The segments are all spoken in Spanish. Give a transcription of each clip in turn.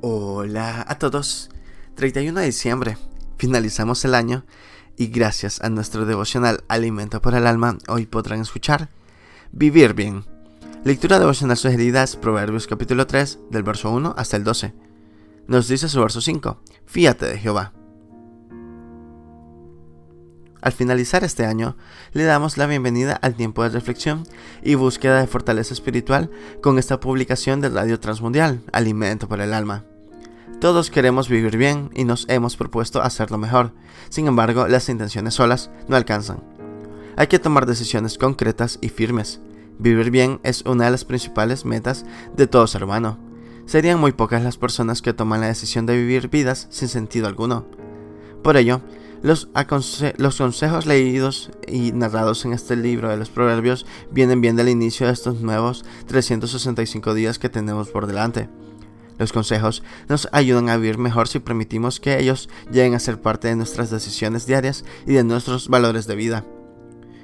Hola a todos. 31 de diciembre. Finalizamos el año y gracias a nuestro devocional Alimento por el Alma, hoy podrán escuchar Vivir bien. Lectura devocional sugerida es Proverbios capítulo 3, del verso 1 hasta el 12. Nos dice su verso 5, Fíate de Jehová. Al finalizar este año, le damos la bienvenida al tiempo de reflexión y búsqueda de fortaleza espiritual con esta publicación de Radio Transmundial, Alimento para el Alma. Todos queremos vivir bien y nos hemos propuesto hacerlo mejor, sin embargo las intenciones solas no alcanzan. Hay que tomar decisiones concretas y firmes. Vivir bien es una de las principales metas de todo ser humano. Serían muy pocas las personas que toman la decisión de vivir vidas sin sentido alguno. Por ello, los, consejos leídos y narrados en este libro de los proverbios vienen bien del inicio de estos nuevos 365 días que tenemos por delante. Los consejos nos ayudan a vivir mejor si permitimos que ellos lleguen a ser parte de nuestras decisiones diarias y de nuestros valores de vida.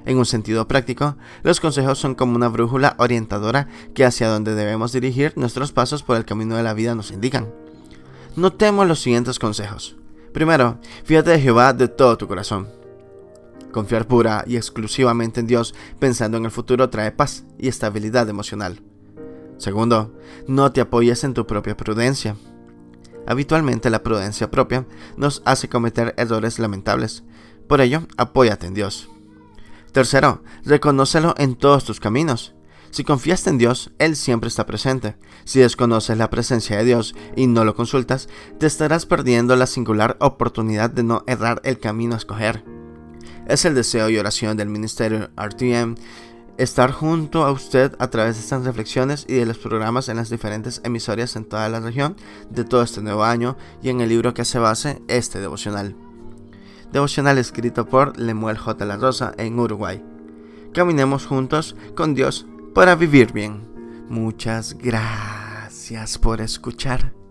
En un sentido práctico, los consejos son como una brújula orientadora que hacia donde debemos dirigir nuestros pasos por el camino de la vida nos indican. Notemos los siguientes consejos. Primero, fíjate de Jehová de todo tu corazón. Confiar pura y exclusivamente en Dios pensando en el futuro trae paz y estabilidad emocional. Segundo, no te apoyes en tu propia prudencia. Habitualmente la prudencia propia nos hace cometer errores lamentables. Por ello, apóyate en Dios. Tercero, reconócelo en todos tus caminos. Si confías en Dios, Él siempre está presente. Si desconoces la presencia de Dios y no lo consultas, te estarás perdiendo la singular oportunidad de no errar el camino a escoger. Es el deseo y oración del Ministerio RTM estar junto a usted a través de estas reflexiones y de los programas en las diferentes emisoras en toda la región de todo este nuevo año y en el libro que se base este devocional. Devocional escrito por Lemuel J. La Rosa en Uruguay. Caminemos juntos con Dios para vivir bien. Muchas gracias por escuchar.